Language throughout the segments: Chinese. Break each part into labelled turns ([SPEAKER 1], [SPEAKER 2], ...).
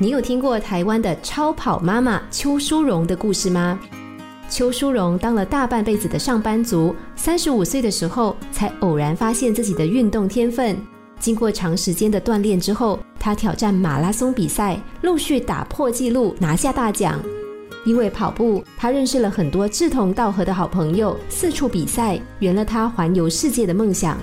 [SPEAKER 1] 你有听过台湾的超跑妈妈邱淑荣的故事吗？邱淑荣当了大半辈子的上班族，三十五岁的时候才偶然发现自己的运动天分。经过长时间的锻炼之后，她挑战马拉松比赛，陆续打破纪录，拿下大奖。因为跑步，她认识了很多志同道合的好朋友，四处比赛，圆了她环游世界的梦想。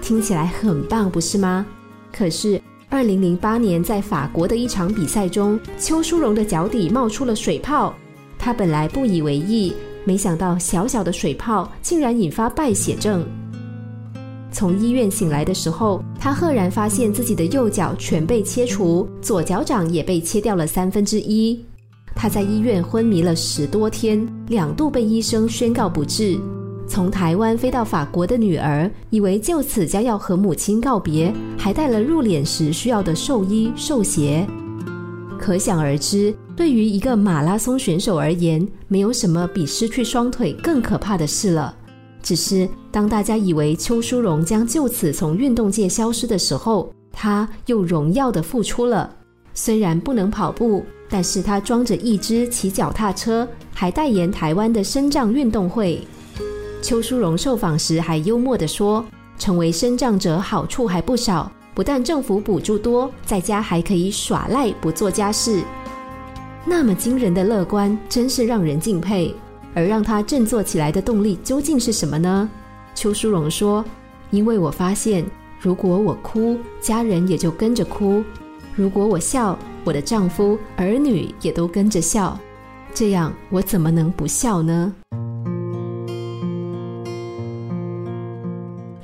[SPEAKER 1] 听起来很棒，不是吗？可是，二零零八年在法国的一场比赛中，邱淑荣的脚底冒出了水泡。她本来不以为意，没想到小小的水泡竟然引发败血症。从医院醒来的时候，她赫然发现自己的右脚全被切除，左脚掌也被切掉了三分之一。她在医院昏迷了十多天，两度被医生宣告不治。从台湾飞到法国的女儿，以为就此将要和母亲告别，还带了入殓时需要的寿衣寿鞋。可想而知，对于一个马拉松选手而言，没有什么比失去双腿更可怕的事了。只是当大家以为邱淑荣将就此从运动界消失的时候，她又荣耀的复出了。虽然不能跑步，但是她装着一只骑脚踏车，还代言台湾的身障运动会。邱淑荣受访时还幽默地说：“成为身障者好处还不少，不但政府补助多，在家还可以耍赖不做家事。那么惊人的乐观，真是让人敬佩。而让他振作起来的动力究竟是什么呢？”邱淑荣说：“因为我发现，如果我哭，家人也就跟着哭；如果我笑，我的丈夫、儿女也都跟着笑。这样，我怎么能不笑呢？”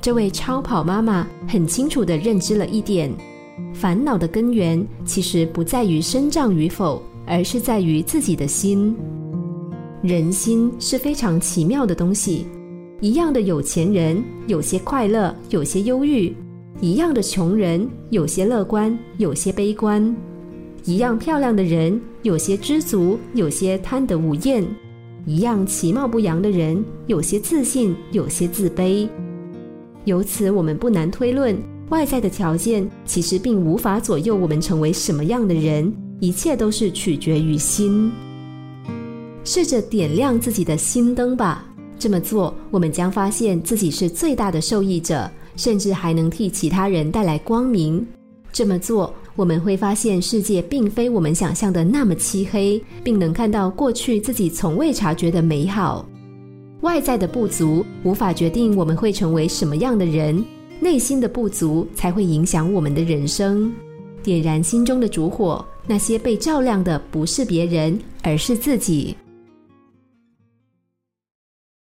[SPEAKER 1] 这位超跑妈妈很清楚地认知了一点：烦恼的根源其实不在于身障与否，而是在于自己的心。人心是非常奇妙的东西。一样的有钱人，有些快乐，有些忧郁；一样的穷人，有些乐观，有些悲观；一样漂亮的人，有些知足，有些贪得无厌；一样其貌不扬的人，有些自信，有些自卑。由此，我们不难推论，外在的条件其实并无法左右我们成为什么样的人，一切都是取决于心。试着点亮自己的心灯吧，这么做，我们将发现自己是最大的受益者，甚至还能替其他人带来光明。这么做，我们会发现世界并非我们想象的那么漆黑，并能看到过去自己从未察觉的美好。外在的不足无法决定我们会成为什么样的人，内心的不足才会影响我们的人生。点燃心中的烛火，那些被照亮的不是别人，而是自己。